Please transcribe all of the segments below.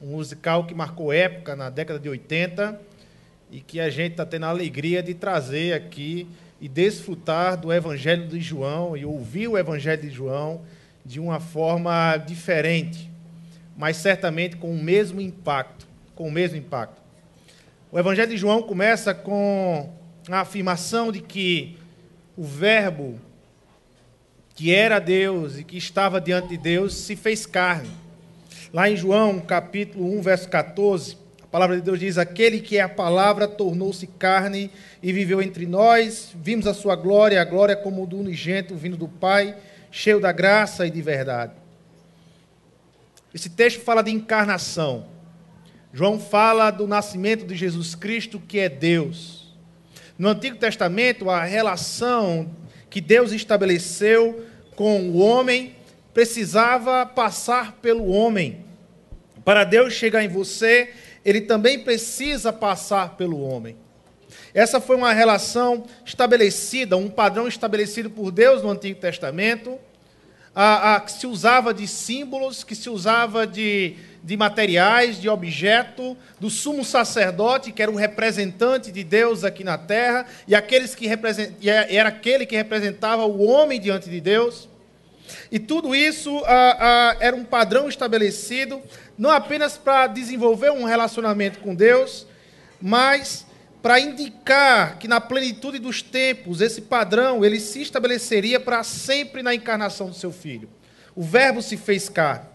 um musical que marcou época na década de 80 e que a gente está tendo a alegria de trazer aqui e desfrutar do Evangelho de João e ouvir o Evangelho de João de uma forma diferente, mas certamente com o mesmo impacto, com o mesmo impacto. O Evangelho de João começa com a afirmação de que o Verbo que era Deus e que estava diante de Deus se fez carne. Lá em João, capítulo 1, verso 14, a palavra de Deus diz: Aquele que é a palavra tornou-se carne e viveu entre nós, vimos a sua glória, a glória como do unigênito vindo do Pai, cheio da graça e de verdade. Esse texto fala de encarnação. João fala do nascimento de Jesus Cristo, que é Deus. No Antigo Testamento, a relação que Deus estabeleceu com o homem precisava passar pelo homem. Para Deus chegar em você, ele também precisa passar pelo homem. Essa foi uma relação estabelecida, um padrão estabelecido por Deus no Antigo Testamento, a, a, que se usava de símbolos, que se usava de, de materiais, de objeto, do sumo sacerdote, que era o representante de Deus aqui na terra, e, aqueles que represent, e era aquele que representava o homem diante de Deus. E tudo isso era um padrão estabelecido não apenas para desenvolver um relacionamento com Deus, mas para indicar que na plenitude dos tempos esse padrão ele se estabeleceria para sempre na encarnação do seu filho. O Verbo se fez carne.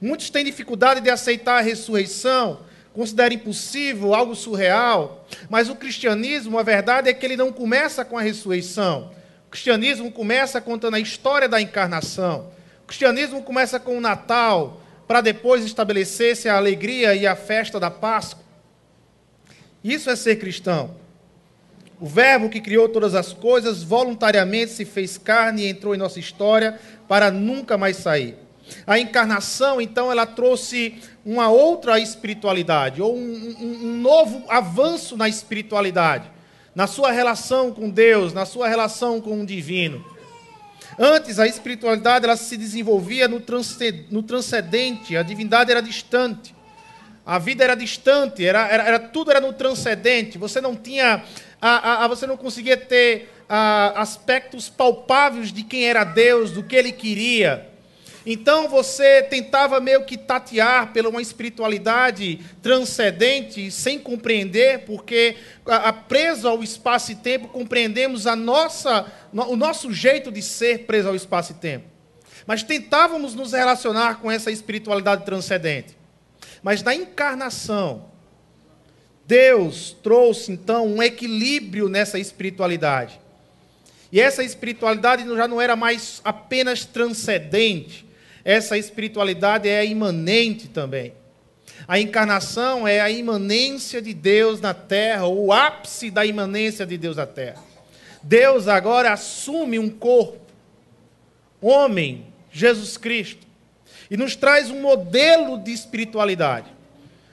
Muitos têm dificuldade de aceitar a ressurreição, consideram impossível, algo surreal, mas o cristianismo, a verdade é que ele não começa com a ressurreição. O cristianismo começa contando a história da encarnação. O cristianismo começa com o Natal, para depois estabelecer-se a alegria e a festa da Páscoa. Isso é ser cristão. O Verbo que criou todas as coisas voluntariamente se fez carne e entrou em nossa história para nunca mais sair. A encarnação, então, ela trouxe uma outra espiritualidade, ou um, um, um novo avanço na espiritualidade, na sua relação com Deus, na sua relação com o divino. Antes, a espiritualidade ela se desenvolvia no, transcendente, a divindade era distante. A vida era distante, era, era, era tudo era no transcendente. Você não tinha, a, a, você não conseguia ter a, aspectos palpáveis de quem era Deus, do que Ele queria. Então você tentava meio que tatear pela uma espiritualidade transcendente, sem compreender, porque preso ao espaço e tempo compreendemos a nossa, o nosso jeito de ser preso ao espaço e tempo. Mas tentávamos nos relacionar com essa espiritualidade transcendente. Mas na encarnação, Deus trouxe então um equilíbrio nessa espiritualidade. E essa espiritualidade já não era mais apenas transcendente, essa espiritualidade é imanente também. A encarnação é a imanência de Deus na terra, o ápice da imanência de Deus na terra. Deus agora assume um corpo, homem, Jesus Cristo, e nos traz um modelo de espiritualidade.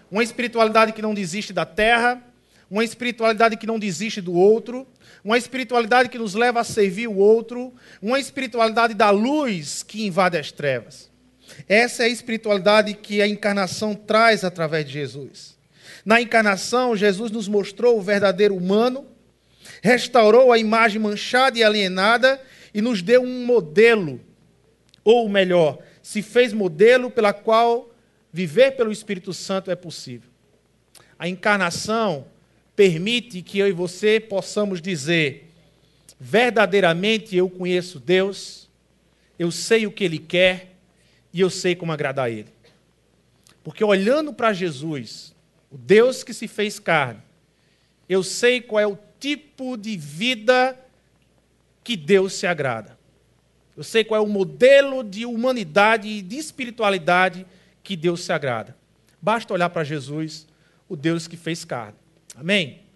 Uma espiritualidade que não desiste da terra, uma espiritualidade que não desiste do outro, uma espiritualidade que nos leva a servir o outro, uma espiritualidade da luz que invade as trevas. Essa é a espiritualidade que a encarnação traz através de Jesus. Na encarnação, Jesus nos mostrou o verdadeiro humano, restaurou a imagem manchada e alienada e nos deu um modelo, ou melhor, se fez modelo pela qual viver pelo Espírito Santo é possível. A encarnação permite que eu e você possamos dizer: verdadeiramente eu conheço Deus, eu sei o que Ele quer e eu sei como agradar a Ele. Porque olhando para Jesus, o Deus que se fez carne, eu sei qual é o tipo de vida que Deus se agrada. Eu sei qual é o modelo de humanidade e de espiritualidade que Deus se agrada. Basta olhar para Jesus, o Deus que fez carne. Amém?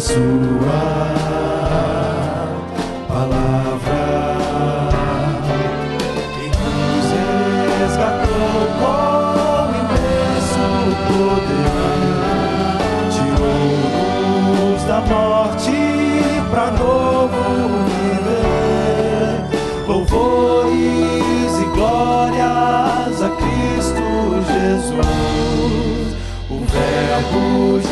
Sua palavra. E nos resgatou com imenso poder, tirou-nos da morte para novo viver. Louvores e glórias a Cristo Jesus, o Verbo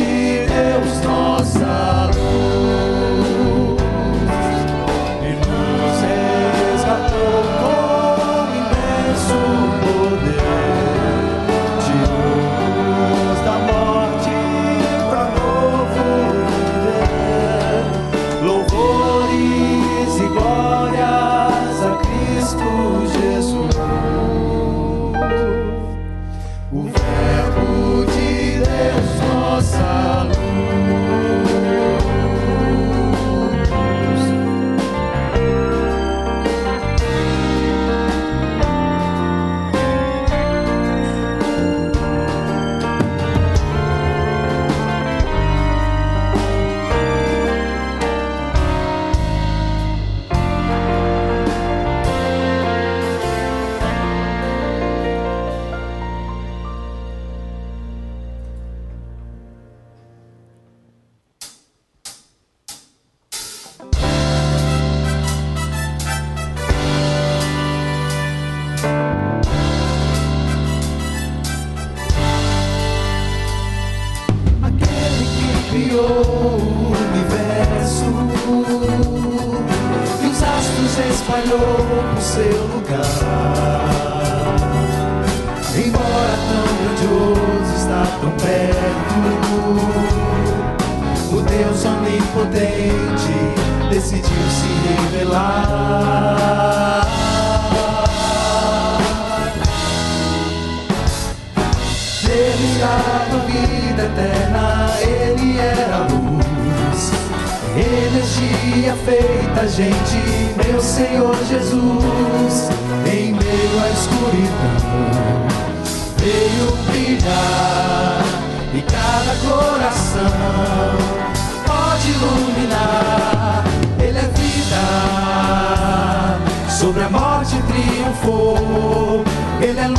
Embora tão grandioso, está tão perto. O Deus onipotente decidiu se revelar. Feita, gente, meu Senhor Jesus, em meio à escuridão, veio brilhar e cada coração pode iluminar. Ele é vida, sobre a morte triunfou. Ele é luz,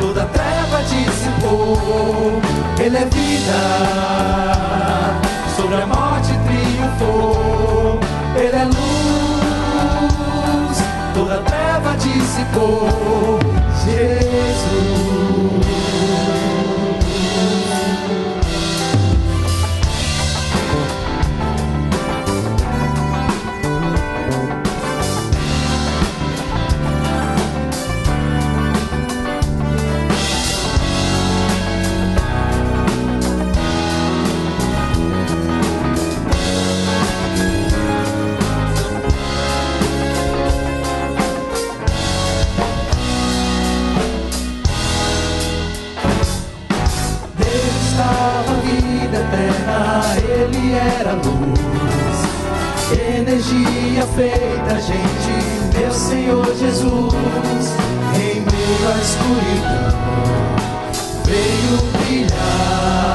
toda treva dissipou. Ele é vida, Ele é luz, toda treva dissipou. Jesus. Luz. Energia feita, gente, meu Senhor Jesus, em meio à escuridão, veio brilhar.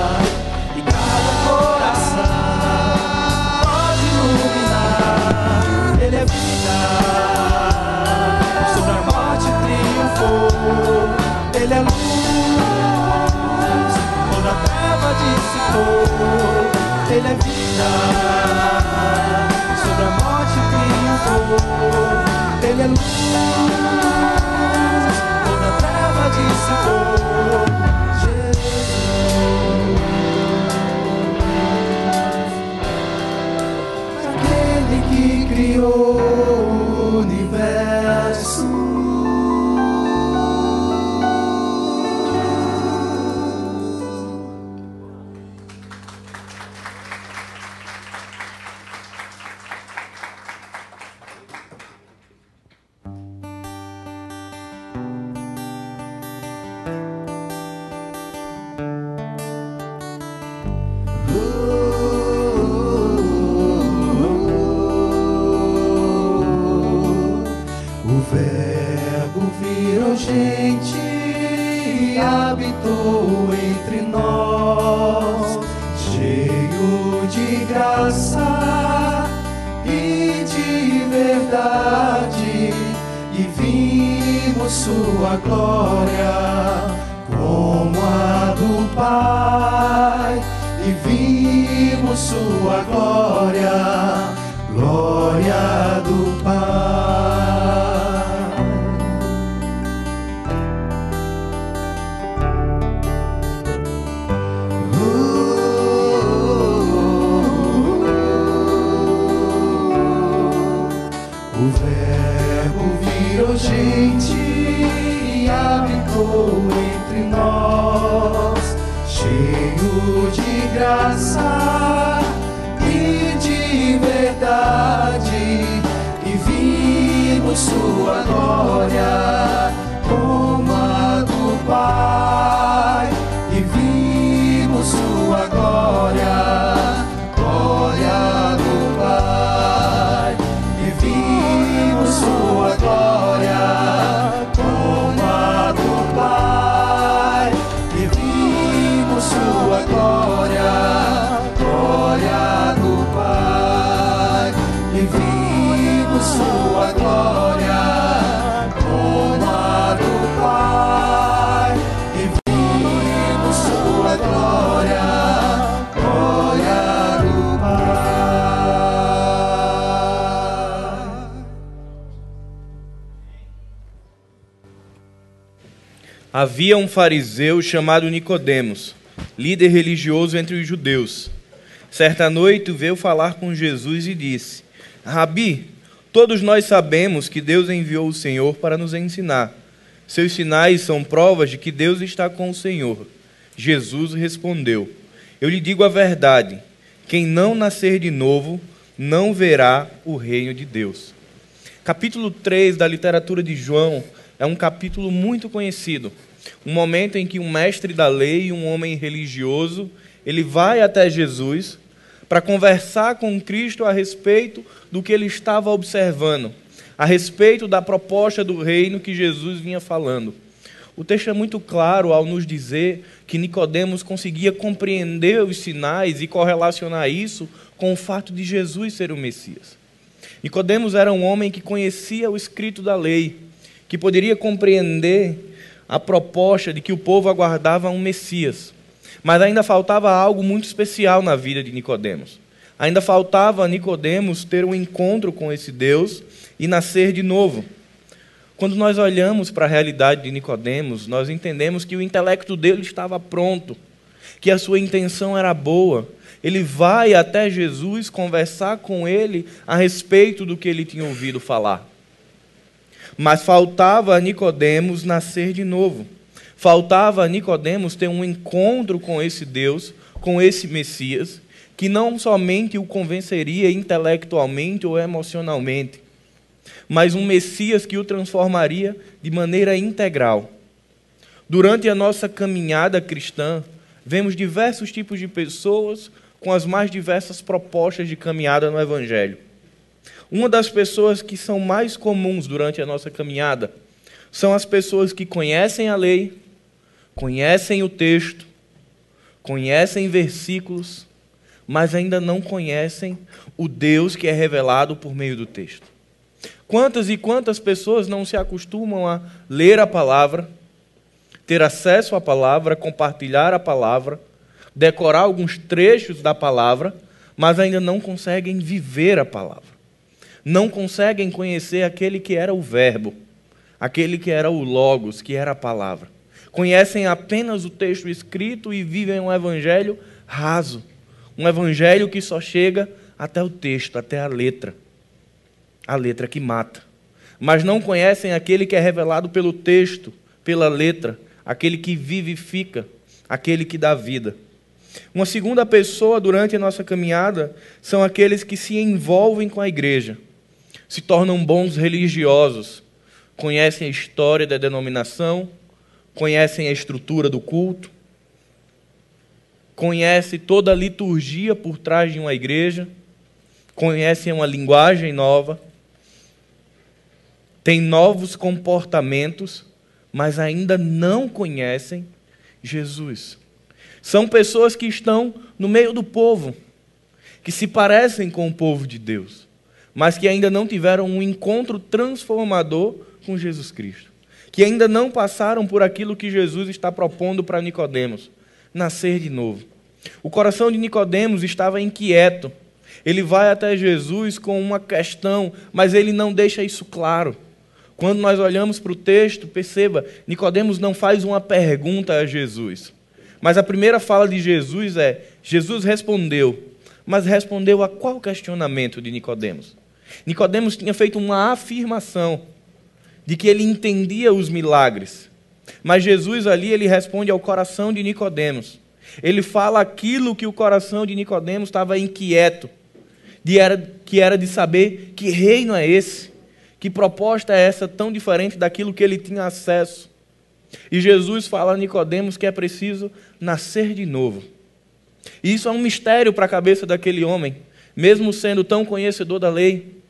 Virou gente e habitou entre nós, cheio de graça e de verdade, e vimos sua glória Havia um fariseu chamado Nicodemos, líder religioso entre os judeus. Certa noite veio falar com Jesus e disse: Rabi, todos nós sabemos que Deus enviou o Senhor para nos ensinar. Seus sinais são provas de que Deus está com o Senhor. Jesus respondeu: Eu lhe digo a verdade: quem não nascer de novo não verá o reino de Deus. Capítulo 3 da literatura de João é um capítulo muito conhecido. Um momento em que um mestre da lei, um homem religioso, ele vai até Jesus para conversar com Cristo a respeito do que ele estava observando, a respeito da proposta do reino que Jesus vinha falando. O texto é muito claro ao nos dizer que Nicodemos conseguia compreender os sinais e correlacionar isso com o fato de Jesus ser o Messias. Nicodemos era um homem que conhecia o escrito da lei, que poderia compreender a proposta de que o povo aguardava um Messias. Mas ainda faltava algo muito especial na vida de Nicodemos. Ainda faltava a Nicodemos ter um encontro com esse Deus e nascer de novo. Quando nós olhamos para a realidade de Nicodemos, nós entendemos que o intelecto dele estava pronto, que a sua intenção era boa. Ele vai até Jesus conversar com ele a respeito do que ele tinha ouvido falar. Mas faltava a Nicodemos nascer de novo. Faltava a Nicodemos ter um encontro com esse Deus, com esse Messias, que não somente o convenceria intelectualmente ou emocionalmente, mas um Messias que o transformaria de maneira integral. Durante a nossa caminhada cristã, vemos diversos tipos de pessoas com as mais diversas propostas de caminhada no Evangelho. Uma das pessoas que são mais comuns durante a nossa caminhada são as pessoas que conhecem a lei, conhecem o texto, conhecem versículos, mas ainda não conhecem o Deus que é revelado por meio do texto. Quantas e quantas pessoas não se acostumam a ler a palavra, ter acesso à palavra, compartilhar a palavra, decorar alguns trechos da palavra, mas ainda não conseguem viver a palavra não conseguem conhecer aquele que era o Verbo, aquele que era o Logos, que era a palavra. Conhecem apenas o texto escrito e vivem um evangelho raso, um evangelho que só chega até o texto, até a letra, a letra que mata. Mas não conhecem aquele que é revelado pelo texto, pela letra, aquele que vivifica, aquele que dá vida. Uma segunda pessoa durante a nossa caminhada são aqueles que se envolvem com a igreja se tornam bons religiosos, conhecem a história da denominação, conhecem a estrutura do culto, conhecem toda a liturgia por trás de uma igreja, conhecem uma linguagem nova, têm novos comportamentos, mas ainda não conhecem Jesus. São pessoas que estão no meio do povo, que se parecem com o povo de Deus, mas que ainda não tiveram um encontro transformador com Jesus Cristo, que ainda não passaram por aquilo que Jesus está propondo para Nicodemos, nascer de novo. O coração de Nicodemos estava inquieto. Ele vai até Jesus com uma questão, mas ele não deixa isso claro. Quando nós olhamos para o texto, perceba, Nicodemos não faz uma pergunta a Jesus. Mas a primeira fala de Jesus é: Jesus respondeu. Mas respondeu a qual questionamento de Nicodemos? Nicodemos tinha feito uma afirmação de que ele entendia os milagres. Mas Jesus ali ele responde ao coração de Nicodemos. Ele fala aquilo que o coração de Nicodemos estava inquieto, de era, que era de saber que reino é esse, que proposta é essa tão diferente daquilo que ele tinha acesso. E Jesus fala a Nicodemos que é preciso nascer de novo. E isso é um mistério para a cabeça daquele homem, mesmo sendo tão conhecedor da lei.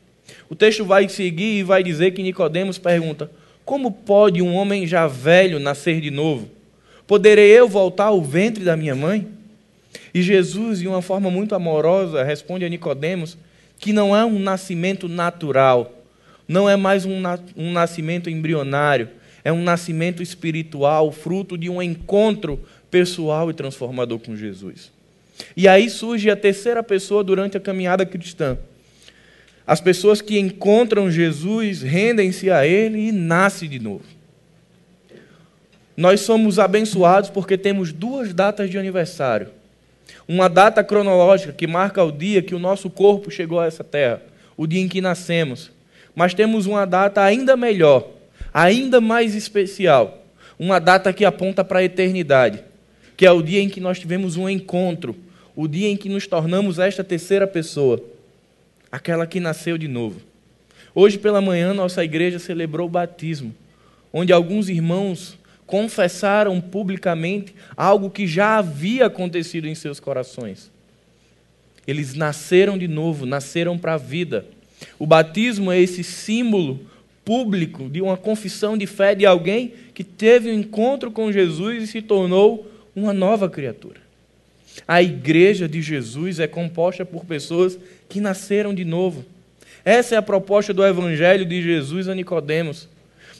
O texto vai seguir e vai dizer que Nicodemos pergunta: Como pode um homem já velho nascer de novo? Poderei eu voltar ao ventre da minha mãe? E Jesus, de uma forma muito amorosa, responde a Nicodemos que não é um nascimento natural, não é mais um, um nascimento embrionário, é um nascimento espiritual, fruto de um encontro pessoal e transformador com Jesus. E aí surge a terceira pessoa durante a caminhada cristã. As pessoas que encontram Jesus rendem-se a Ele e nascem de novo. Nós somos abençoados porque temos duas datas de aniversário. Uma data cronológica que marca o dia que o nosso corpo chegou a essa terra, o dia em que nascemos. Mas temos uma data ainda melhor, ainda mais especial, uma data que aponta para a eternidade, que é o dia em que nós tivemos um encontro, o dia em que nos tornamos esta terceira pessoa, aquela que nasceu de novo. Hoje pela manhã, nossa igreja celebrou o batismo, onde alguns irmãos confessaram publicamente algo que já havia acontecido em seus corações. Eles nasceram de novo, nasceram para a vida. O batismo é esse símbolo público de uma confissão de fé de alguém que teve um encontro com Jesus e se tornou uma nova criatura. A igreja de Jesus é composta por pessoas que nasceram de novo. Essa é a proposta do evangelho de Jesus a Nicodemos.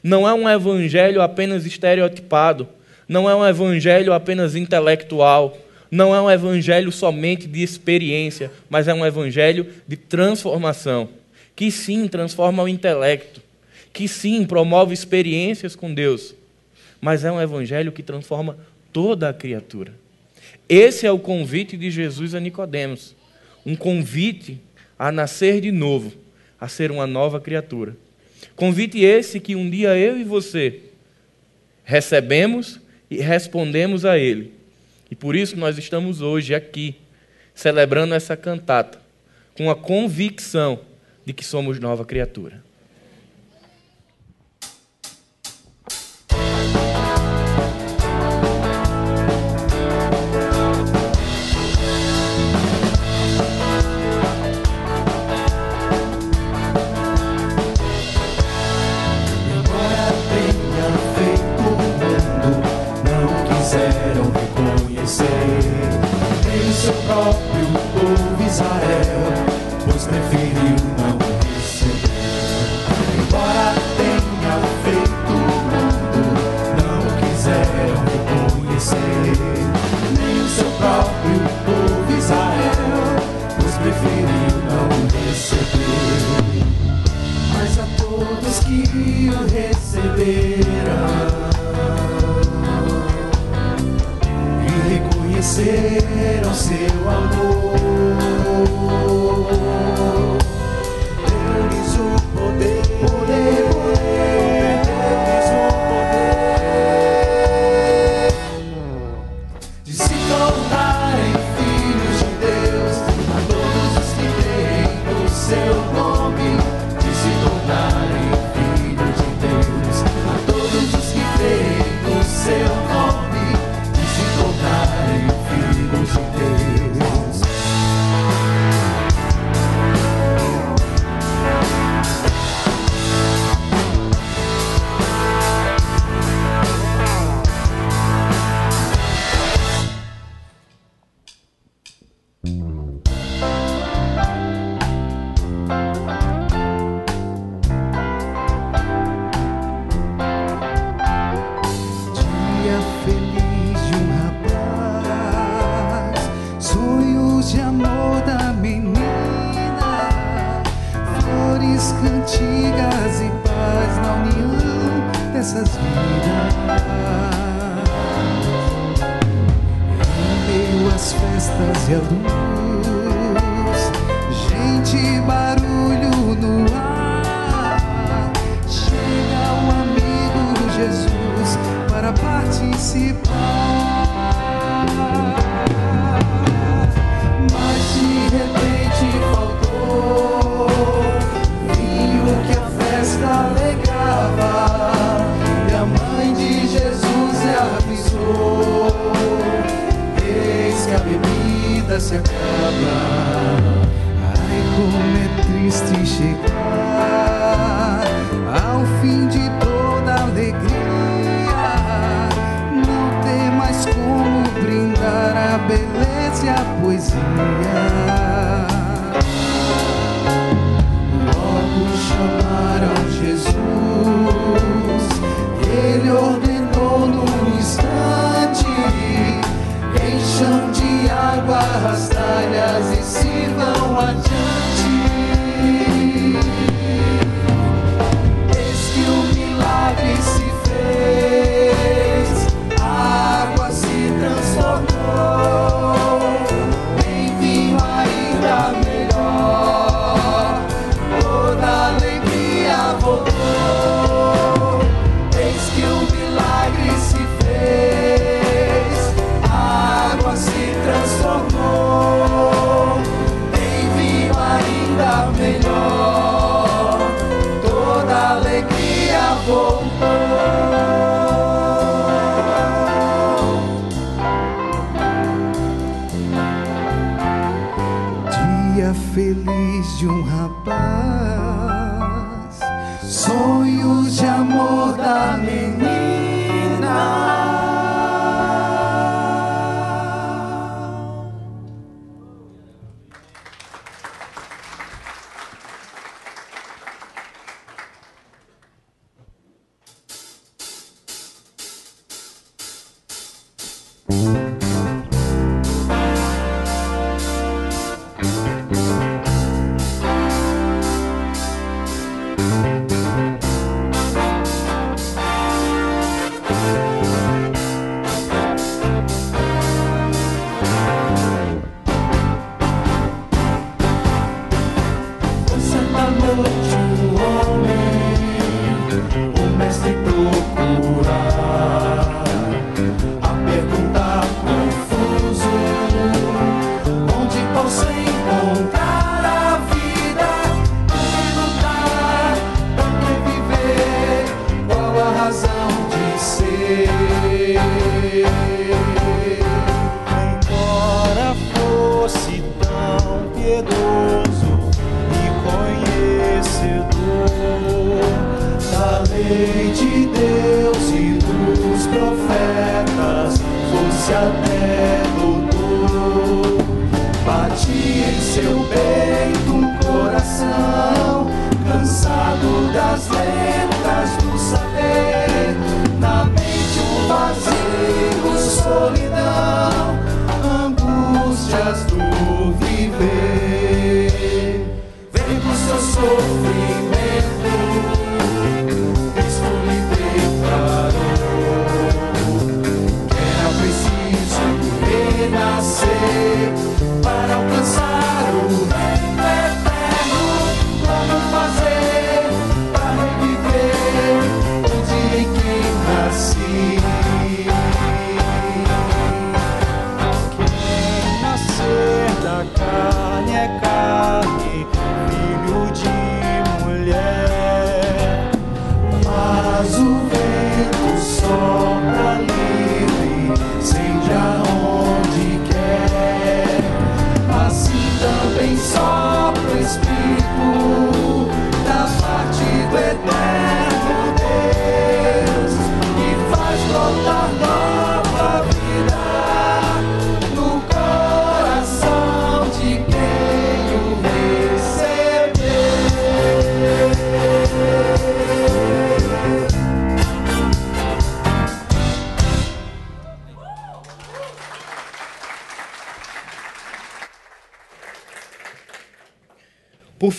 Não é um evangelho apenas estereotipado, não é um evangelho apenas intelectual, não é um evangelho somente de experiência, mas é um evangelho de transformação, que sim transforma o intelecto, que sim promove experiências com Deus, mas é um evangelho que transforma toda a criatura. Esse é o convite de Jesus a Nicodemos, um convite a nascer de novo, a ser uma nova criatura. Convite esse que um dia eu e você recebemos e respondemos a ele. E por isso nós estamos hoje aqui celebrando essa cantata com a convicção de que somos nova criatura. que a receberá e reconheceram seu amor. Mm-hmm.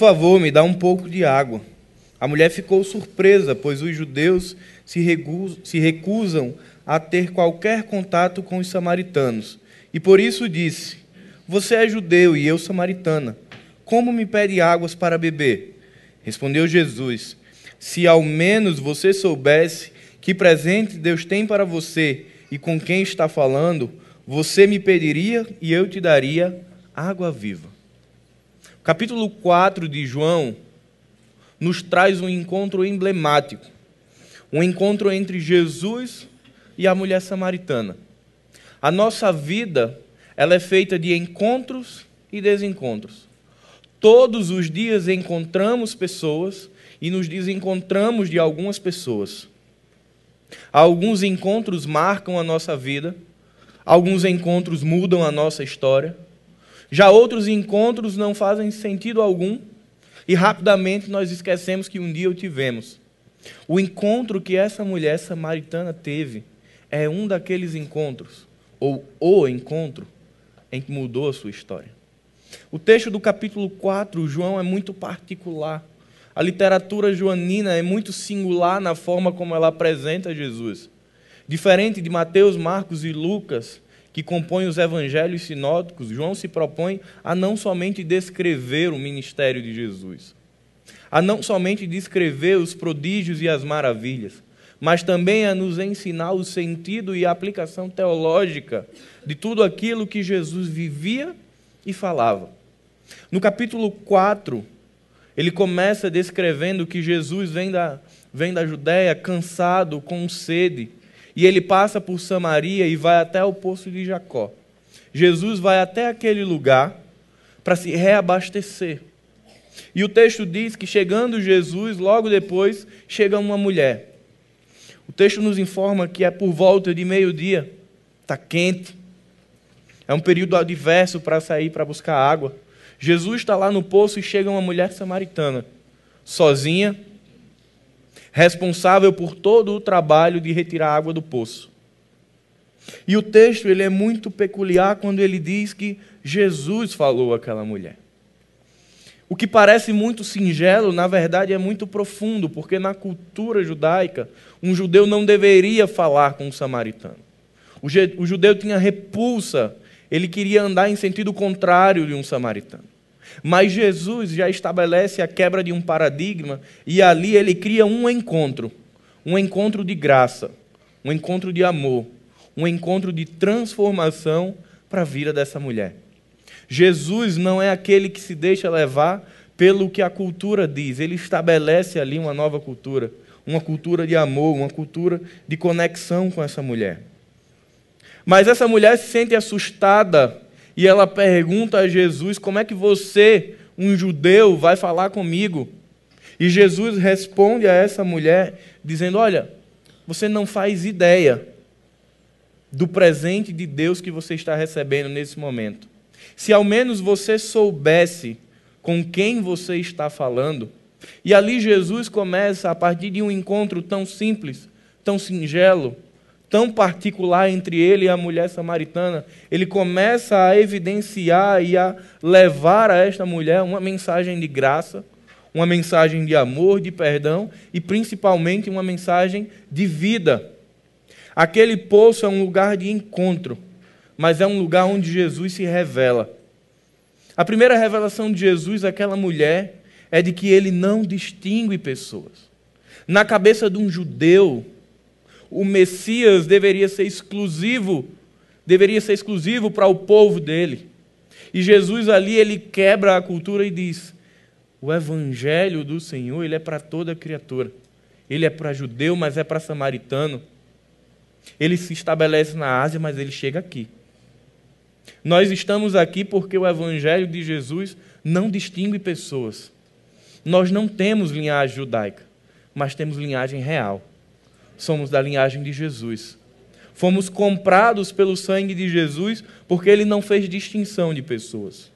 Favor, me dá um pouco de água. A mulher ficou surpresa, pois os judeus se recu- se recusam a ter qualquer contato com os samaritanos. E por isso disse: Você é judeu e eu samaritana. Como me pede águas para beber? Respondeu Jesus: Se ao menos você soubesse que presente Deus tem para você e com quem está falando, você me pediria e eu te daria água viva. Capítulo 4 de João nos traz um encontro emblemático. Um encontro entre Jesus e a mulher samaritana. A nossa vida, ela é feita de encontros e desencontros. Todos os dias encontramos pessoas e nos desencontramos de algumas pessoas. Alguns encontros marcam a nossa vida, alguns encontros mudam a nossa história, já outros encontros não fazem sentido algum e rapidamente nós esquecemos que um dia o tivemos. O encontro que essa mulher samaritana teve é um daqueles encontros, ou o encontro, em que mudou a sua história. O texto do capítulo 4, João, é muito particular. A literatura joanina é muito singular na forma como ela apresenta Jesus. Diferente de Mateus, Marcos e Lucas, que compõem os evangelhos sinóticos, João se propõe a não somente descrever o ministério de Jesus, a não somente descrever os prodígios e as maravilhas, mas também a nos ensinar o sentido e a aplicação teológica de tudo aquilo que Jesus vivia e falava. No capítulo 4, ele começa descrevendo que Jesus vem da, vem da Judéia cansado, com sede, e ele passa por Samaria e vai até o poço de Jacó. Jesus vai até aquele lugar para se reabastecer. E o texto diz que chegando Jesus, logo depois chega uma mulher. O texto nos informa que é por volta de meio-dia, está quente, é um período adverso para sair para buscar água. Jesus está lá no poço e chega uma mulher samaritana, sozinha, responsável por todo o trabalho de retirar a água do poço. E o texto ele é muito peculiar quando ele diz que Jesus falou àquela mulher. O que parece muito singelo, na verdade, é muito profundo, porque na cultura judaica, um judeu não deveria falar com um samaritano. O judeu tinha repulsa, ele queria andar em sentido contrário de um samaritano. Mas Jesus já estabelece a quebra de um paradigma e ali ele cria um encontro, um encontro de graça, um encontro de amor, um encontro de transformação para a vida dessa mulher. Jesus não é aquele que se deixa levar pelo que a cultura diz, ele estabelece ali uma nova cultura, uma cultura de amor, uma cultura de conexão com essa mulher. Mas essa mulher se sente assustada e ela pergunta a Jesus: Como é que você, um judeu, vai falar comigo? E Jesus responde a essa mulher dizendo: Olha, você não faz ideia do presente de Deus que você está recebendo nesse momento. Se ao menos você soubesse com quem você está falando, e ali Jesus começa, a partir de um encontro tão simples, tão singelo, tão particular entre ele e a mulher samaritana, ele começa a evidenciar e a levar a esta mulher uma mensagem de graça, uma mensagem de amor, de perdão e principalmente uma mensagem de vida. Aquele poço é um lugar de encontro, mas é um lugar onde Jesus se revela. A primeira revelação de Jesus àquela mulher é de que ele não distingue pessoas. Na cabeça de um judeu, o Messias deveria ser exclusivo, deveria ser exclusivo para o povo dele. E Jesus ali ele quebra a cultura e diz: "O evangelho do Senhor, ele é para toda criatura. Ele é para judeu, mas é para samaritano. Ele se estabelece na Ásia, mas ele chega aqui. Nós estamos aqui porque o evangelho de Jesus não distingue pessoas. Nós não temos linhagem judaica, mas temos linhagem real somos da linhagem de Jesus. Fomos comprados pelo sangue de Jesus porque ele não fez distinção de pessoas.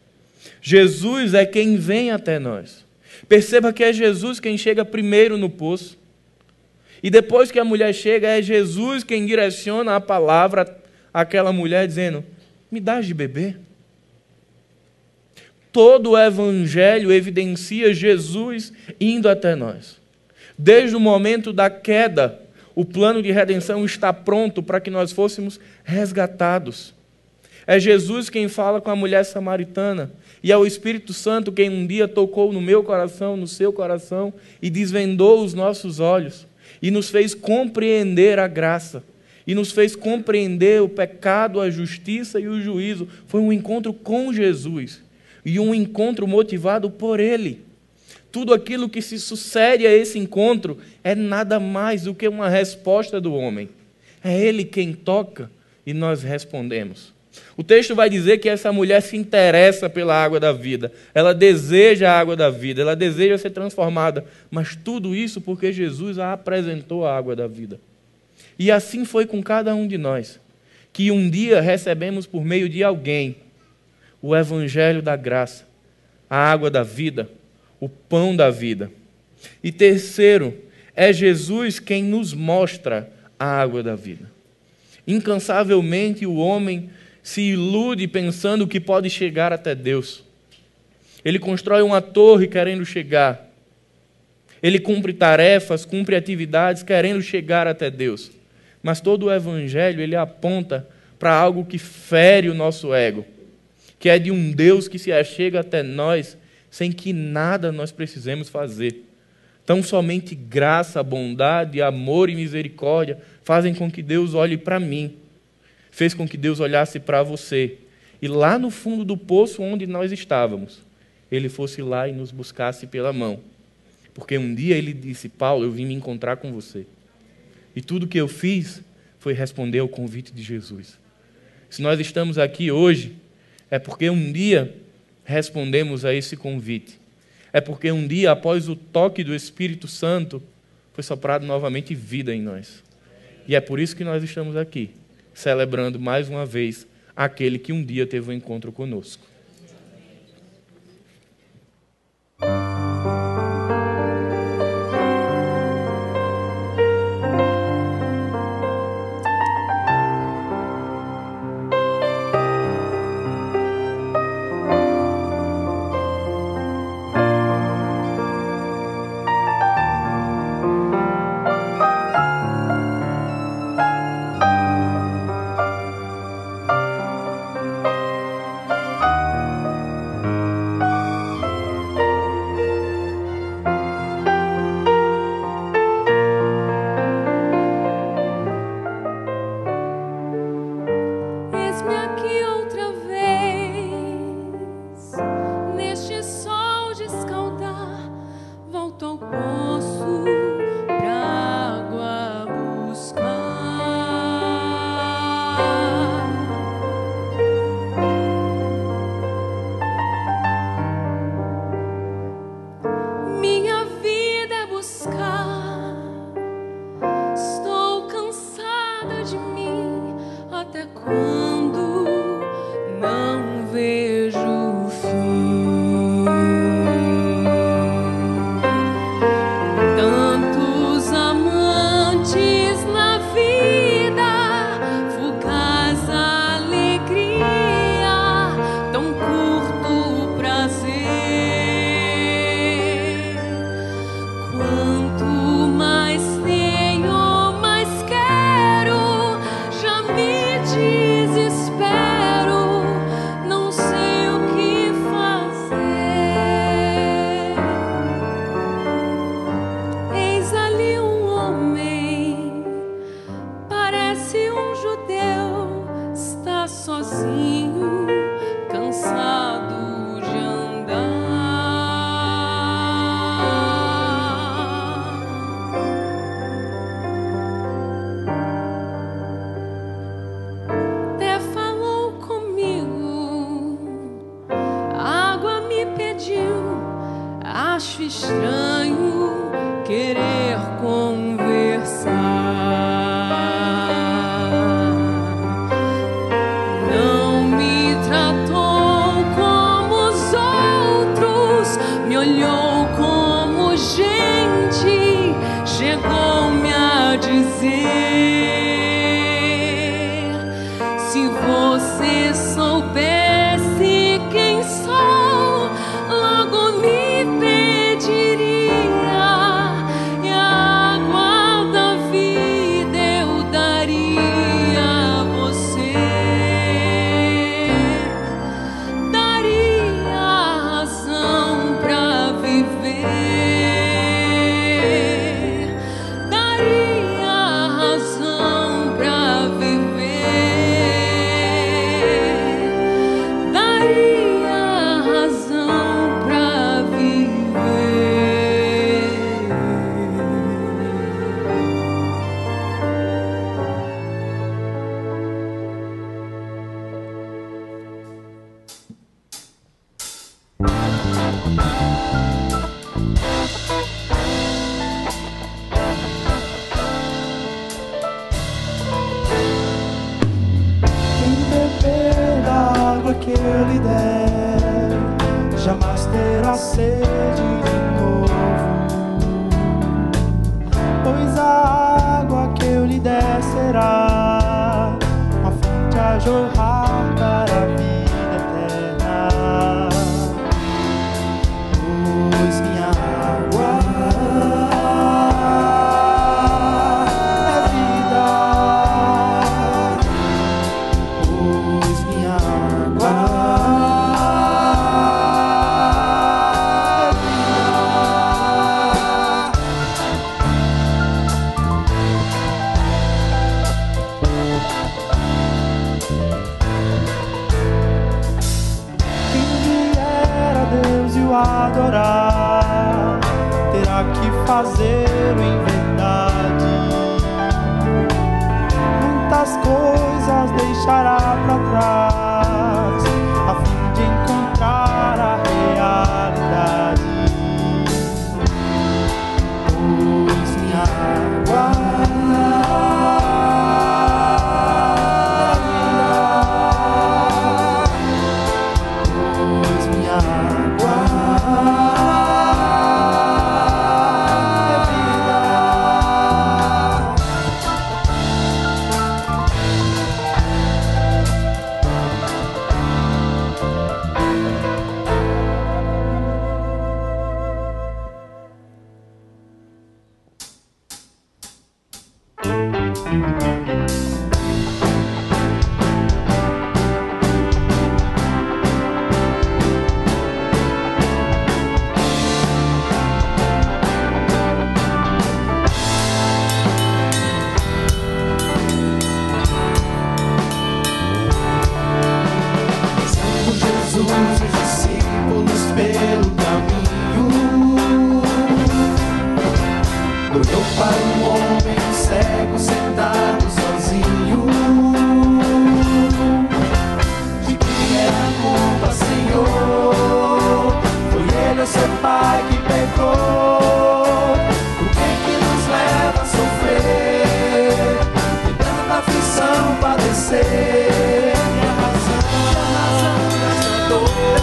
Jesus é quem vem até nós. Perceba que é Jesus quem chega primeiro no poço. E depois que a mulher chega, é Jesus quem direciona a palavra àquela mulher, dizendo: Me dás de beber? Todo o evangelho evidencia Jesus indo até nós. Desde o momento da queda, o plano de redenção está pronto para que nós fôssemos resgatados. É Jesus quem fala com a mulher samaritana. E é o Espírito Santo quem um dia tocou no meu coração, no seu coração, e desvendou os nossos olhos, e nos fez compreender a graça, e nos fez compreender o pecado, a justiça e o juízo. Foi um encontro com Jesus, e um encontro motivado por Ele. Tudo aquilo que se sucede a esse encontro é nada mais do que uma resposta do homem. É Ele quem toca e nós respondemos. O texto vai dizer que essa mulher se interessa pela água da vida, ela deseja a água da vida, ela deseja ser transformada, mas tudo isso porque Jesus a apresentou a água da vida. E assim foi com cada um de nós, que um dia recebemos por meio de alguém o evangelho da graça, a água da vida, o pão da vida. E terceiro, é Jesus quem nos mostra a água da vida. Incansavelmente o homem se ilude pensando que pode chegar até Deus. Ele constrói uma torre querendo chegar. Ele cumpre tarefas, cumpre atividades querendo chegar até Deus. Mas todo o evangelho ele aponta para algo que fere o nosso ego, que é de um Deus que se achega até nós sem que nada nós precisemos fazer. Tão somente graça, bondade, amor e misericórdia fazem com que Deus olhe para mim fez com que Deus olhasse para você e lá no fundo do poço onde nós estávamos, ele fosse lá e nos buscasse pela mão. Porque um dia ele disse: Paulo, eu vim me encontrar com você. E tudo que eu fiz foi responder ao convite de Jesus. Se nós estamos aqui hoje, é porque um dia respondemos a esse convite. É porque um dia, após o toque do Espírito Santo, foi soprado novamente vida em nós. E é por isso que nós estamos aqui celebrando mais uma vez aquele que um dia teve um encontro conosco.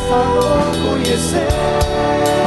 Dor, dessa dor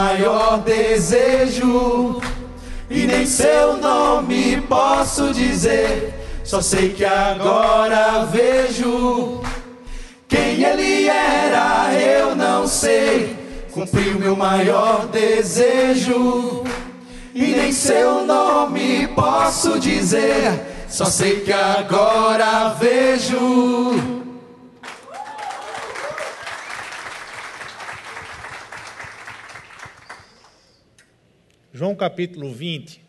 maior desejo. E nem seu nome posso dizer. Só sei que agora vejo. Quem ele era, eu não sei. Cumpriu meu maior desejo. E nem seu nome posso dizer. Só sei que agora vejo. João capítulo 20,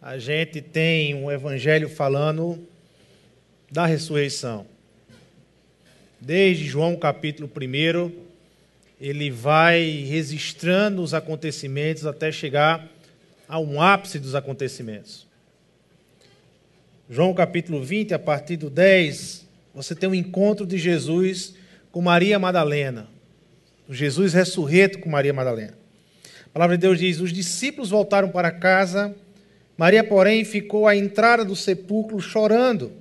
a gente tem um evangelho falando da ressurreição. Desde João capítulo 1, ele vai registrando os acontecimentos até chegar a um ápice dos acontecimentos. João capítulo 20, a partir do 10, você tem um encontro de Jesus com Maria Madalena. Jesus ressurreto com Maria Madalena. A palavra de Deus diz: Os discípulos voltaram para casa, Maria, porém, ficou à entrada do sepulcro chorando.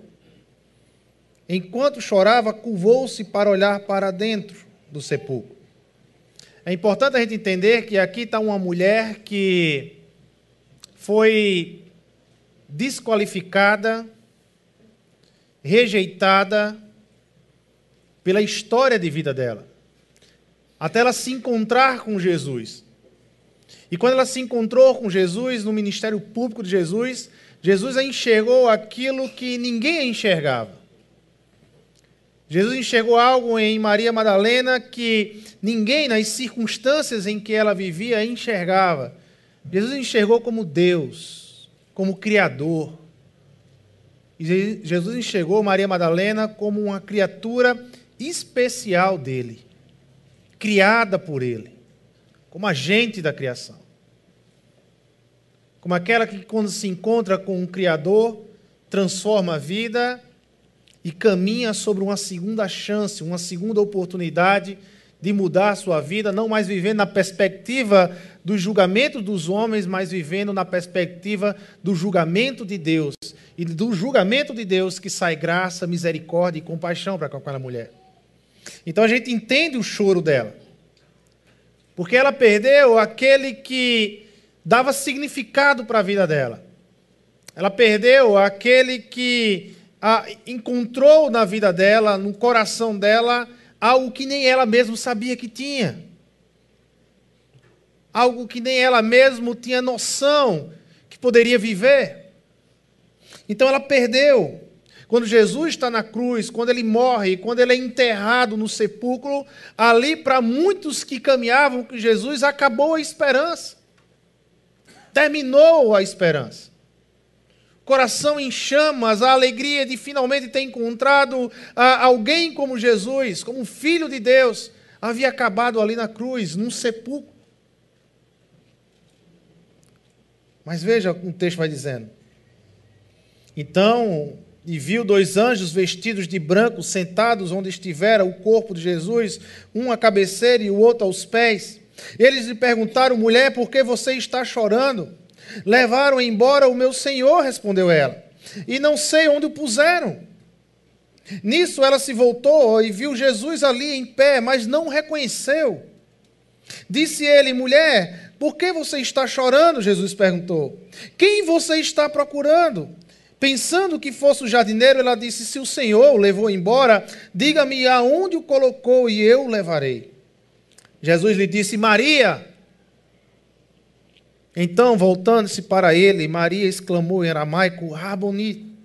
Enquanto chorava, curvou-se para olhar para dentro do sepulcro. É importante a gente entender que aqui está uma mulher que foi desqualificada, rejeitada pela história de vida dela, até ela se encontrar com Jesus. E quando ela se encontrou com Jesus no ministério público de Jesus, Jesus enxergou aquilo que ninguém enxergava. Jesus enxergou algo em Maria Madalena que ninguém, nas circunstâncias em que ela vivia, enxergava. Jesus enxergou como Deus, como Criador. E Jesus enxergou Maria Madalena como uma criatura especial dele, criada por ele, como agente da criação. Como aquela que, quando se encontra com um Criador, transforma a vida e caminha sobre uma segunda chance, uma segunda oportunidade de mudar a sua vida, não mais vivendo na perspectiva do julgamento dos homens, mas vivendo na perspectiva do julgamento de Deus. E do julgamento de Deus que sai graça, misericórdia e compaixão para aquela mulher. Então a gente entende o choro dela. Porque ela perdeu aquele que dava significado para a vida dela. Ela perdeu aquele que encontrou na vida dela, no coração dela, algo que nem ela mesma sabia que tinha. Algo que nem ela mesma tinha noção que poderia viver. Então ela perdeu. Quando Jesus está na cruz, quando ele morre, quando ele é enterrado no sepulcro, ali para muitos que caminhavam com Jesus, acabou a esperança. Terminou a esperança coração em chamas, a alegria de finalmente ter encontrado ah, alguém como Jesus, como filho de Deus, havia acabado ali na cruz, num sepulcro. Mas veja o que o texto vai dizendo. Então, e viu dois anjos vestidos de branco sentados onde estivera o corpo de Jesus, um à cabeceira e o outro aos pés. Eles lhe perguntaram, mulher, por que você está chorando? Levaram embora o meu senhor, respondeu ela, e não sei onde o puseram. Nisso ela se voltou e viu Jesus ali em pé, mas não o reconheceu. Disse ele, mulher, por que você está chorando? Jesus perguntou. Quem você está procurando? Pensando que fosse o jardineiro, ela disse: Se o Senhor o levou embora, diga-me aonde o colocou e eu o levarei. Jesus lhe disse: Maria. Então, voltando-se para ele, Maria exclamou em aramaico, Raboni,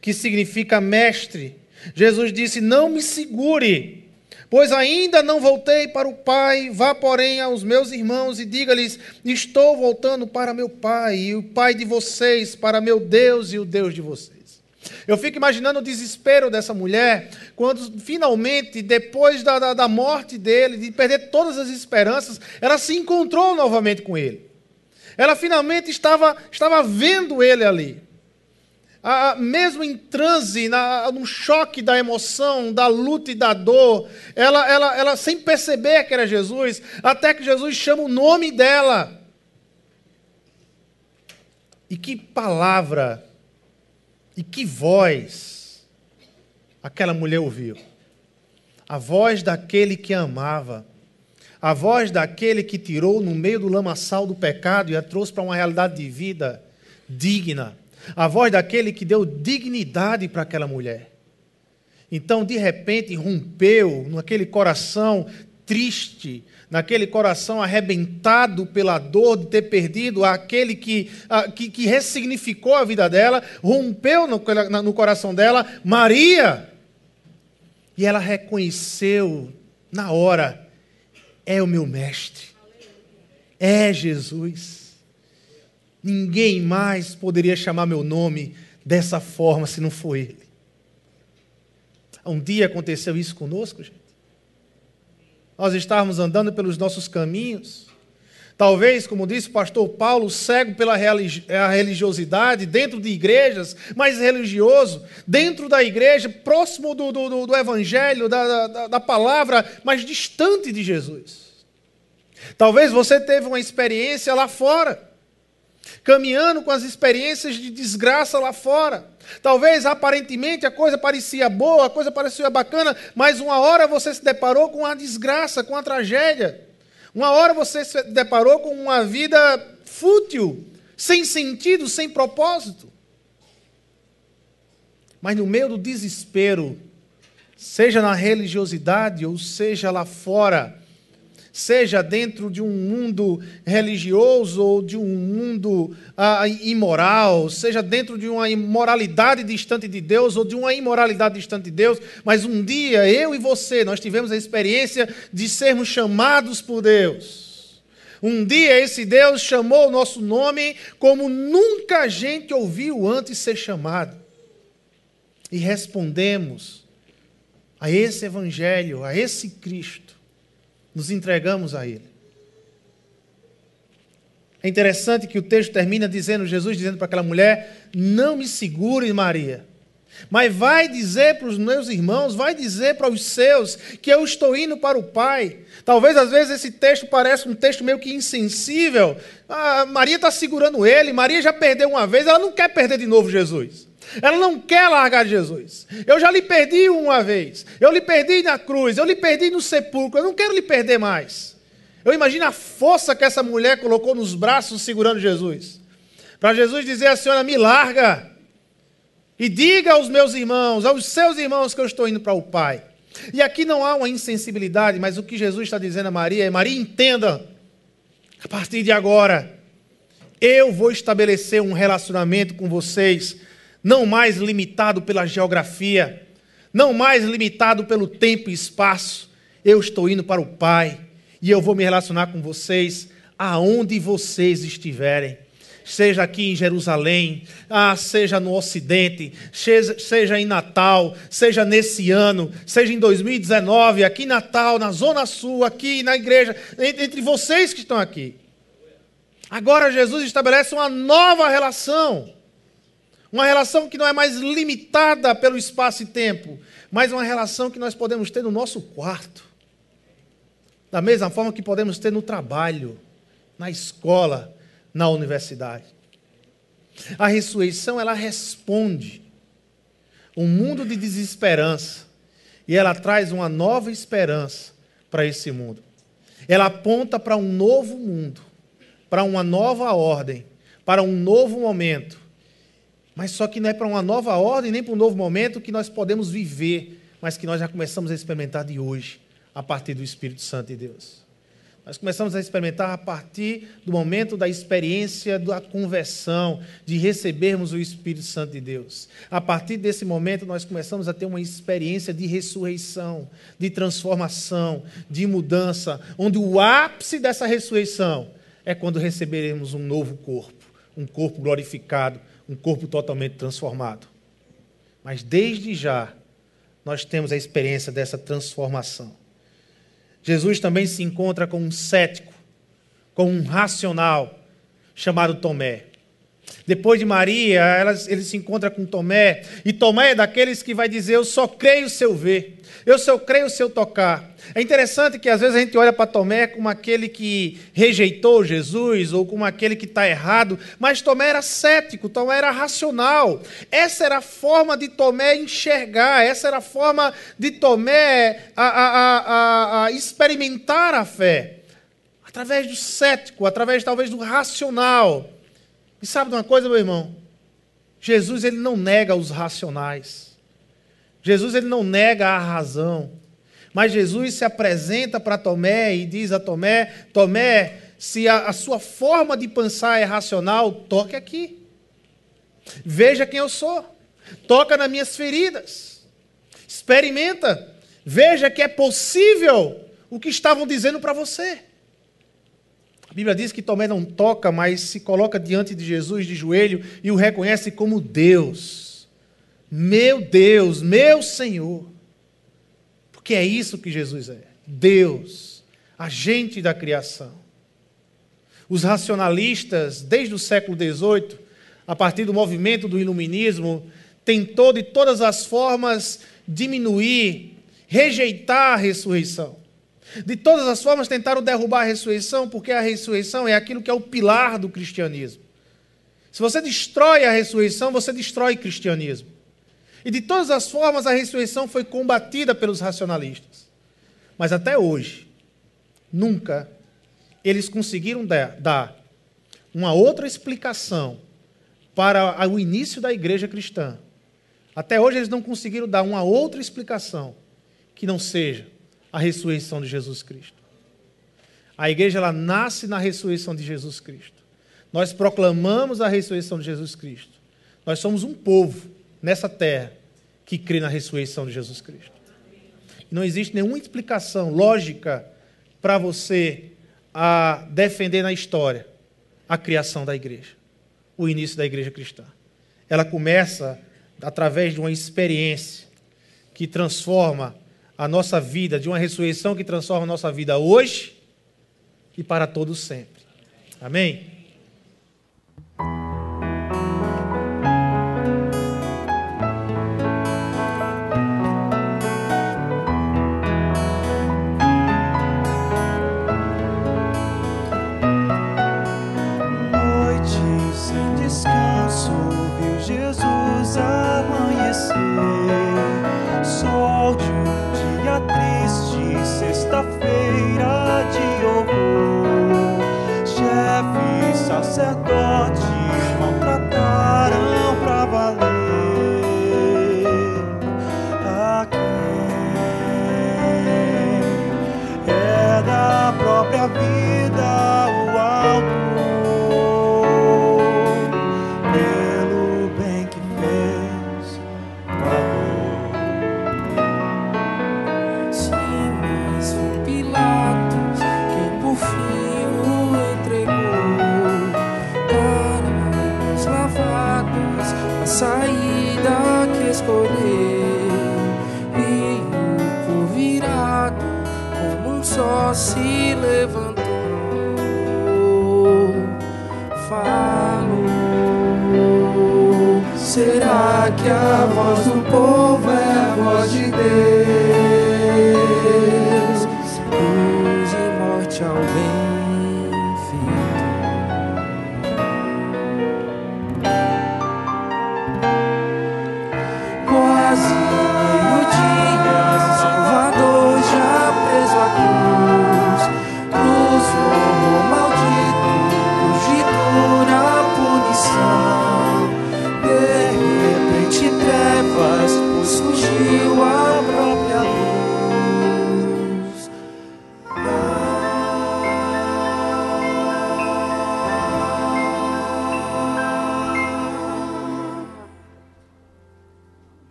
que significa mestre. Jesus disse: Não me segure, pois ainda não voltei para o Pai. Vá, porém, aos meus irmãos e diga-lhes: Estou voltando para meu Pai, e o Pai de vocês, para meu Deus e o Deus de vocês. Eu fico imaginando o desespero dessa mulher quando finalmente, depois da, da, da morte dele, de perder todas as esperanças, ela se encontrou novamente com ele. Ela finalmente estava, estava vendo ele ali. Ah, mesmo em transe, na, no choque da emoção, da luta e da dor, ela, ela, ela sem perceber que era Jesus, até que Jesus chama o nome dela. E que palavra, e que voz aquela mulher ouviu. A voz daquele que amava a voz daquele que tirou no meio do lamaçal do pecado e a trouxe para uma realidade de vida digna. A voz daquele que deu dignidade para aquela mulher. Então, de repente, rompeu naquele coração triste, naquele coração arrebentado pela dor de ter perdido aquele que, que, que ressignificou a vida dela, rompeu no, no coração dela Maria. E ela reconheceu na hora é o meu mestre. É Jesus. Ninguém mais poderia chamar meu nome dessa forma se não for Ele. Um dia aconteceu isso conosco, gente. Nós estávamos andando pelos nossos caminhos. Talvez, como disse o pastor Paulo, cego pela religiosidade, dentro de igrejas, mais religioso, dentro da igreja, próximo do, do, do evangelho, da, da, da palavra, mas distante de Jesus. Talvez você teve uma experiência lá fora, caminhando com as experiências de desgraça lá fora. Talvez aparentemente a coisa parecia boa, a coisa parecia bacana, mas uma hora você se deparou com uma desgraça, com uma tragédia. Uma hora você se deparou com uma vida fútil, sem sentido, sem propósito. Mas no meio do desespero, seja na religiosidade ou seja lá fora, seja dentro de um mundo religioso ou de um mundo ah, imoral, seja dentro de uma imoralidade distante de Deus ou de uma imoralidade distante de Deus, mas um dia eu e você nós tivemos a experiência de sermos chamados por Deus. Um dia esse Deus chamou o nosso nome como nunca a gente ouviu antes ser chamado. E respondemos a esse Evangelho, a esse Cristo nos entregamos a Ele. É interessante que o texto termina dizendo, Jesus dizendo para aquela mulher: Não me segure, Maria, mas vai dizer para os meus irmãos, vai dizer para os seus, que eu estou indo para o Pai. Talvez às vezes esse texto pareça um texto meio que insensível. Ah, Maria está segurando ele, Maria já perdeu uma vez, ela não quer perder de novo Jesus. Ela não quer largar Jesus. Eu já lhe perdi uma vez. Eu lhe perdi na cruz. Eu lhe perdi no sepulcro. Eu não quero lhe perder mais. Eu imagino a força que essa mulher colocou nos braços segurando Jesus. Para Jesus dizer à senhora: me larga. E diga aos meus irmãos, aos seus irmãos, que eu estou indo para o Pai. E aqui não há uma insensibilidade, mas o que Jesus está dizendo a Maria é: Maria, entenda, a partir de agora, eu vou estabelecer um relacionamento com vocês não mais limitado pela geografia, não mais limitado pelo tempo e espaço. Eu estou indo para o Pai e eu vou me relacionar com vocês aonde vocês estiverem. Seja aqui em Jerusalém, ah, seja no Ocidente, seja, seja em Natal, seja nesse ano, seja em 2019, aqui em Natal, na Zona Sul, aqui na igreja, entre, entre vocês que estão aqui. Agora Jesus estabelece uma nova relação. Uma relação que não é mais limitada pelo espaço e tempo, mas uma relação que nós podemos ter no nosso quarto. Da mesma forma que podemos ter no trabalho, na escola, na universidade. A ressurreição, ela responde um mundo de desesperança e ela traz uma nova esperança para esse mundo. Ela aponta para um novo mundo, para uma nova ordem, para um novo momento mas só que não é para uma nova ordem, nem para um novo momento que nós podemos viver, mas que nós já começamos a experimentar de hoje, a partir do Espírito Santo de Deus. Nós começamos a experimentar a partir do momento da experiência da conversão, de recebermos o Espírito Santo de Deus. A partir desse momento, nós começamos a ter uma experiência de ressurreição, de transformação, de mudança, onde o ápice dessa ressurreição é quando receberemos um novo corpo, um corpo glorificado, um corpo totalmente transformado. Mas desde já, nós temos a experiência dessa transformação. Jesus também se encontra com um cético, com um racional, chamado Tomé. Depois de Maria, ele se encontra com Tomé, e Tomé é daqueles que vai dizer: Eu só creio se eu ver, eu só creio se eu tocar. É interessante que às vezes a gente olha para Tomé como aquele que rejeitou Jesus ou como aquele que está errado, mas Tomé era cético, Tomé era racional. Essa era a forma de Tomé enxergar, essa era a forma de Tomé a, a, a, a experimentar a fé. Através do cético, através talvez do racional. E sabe de uma coisa, meu irmão? Jesus ele não nega os racionais. Jesus ele não nega a razão. Mas Jesus se apresenta para Tomé e diz a Tomé: Tomé, se a, a sua forma de pensar é racional, toque aqui. Veja quem eu sou. Toca nas minhas feridas. Experimenta. Veja que é possível o que estavam dizendo para você. A Bíblia diz que Tomé não toca, mas se coloca diante de Jesus de joelho e o reconhece como Deus. Meu Deus, meu Senhor. Porque é isso que Jesus é: Deus, agente da criação. Os racionalistas, desde o século XVIII, a partir do movimento do iluminismo, tentou de todas as formas diminuir, rejeitar a ressurreição. De todas as formas, tentaram derrubar a ressurreição, porque a ressurreição é aquilo que é o pilar do cristianismo. Se você destrói a ressurreição, você destrói o cristianismo. E de todas as formas, a ressurreição foi combatida pelos racionalistas. Mas até hoje, nunca eles conseguiram dar uma outra explicação para o início da igreja cristã. Até hoje, eles não conseguiram dar uma outra explicação que não seja a ressurreição de Jesus Cristo. A igreja ela nasce na ressurreição de Jesus Cristo. Nós proclamamos a ressurreição de Jesus Cristo. Nós somos um povo nessa terra que crê na ressurreição de Jesus Cristo. Não existe nenhuma explicação lógica para você a defender na história a criação da igreja, o início da igreja cristã. Ela começa através de uma experiência que transforma a nossa vida, de uma ressurreição que transforma a nossa vida hoje e para todo sempre. Amém?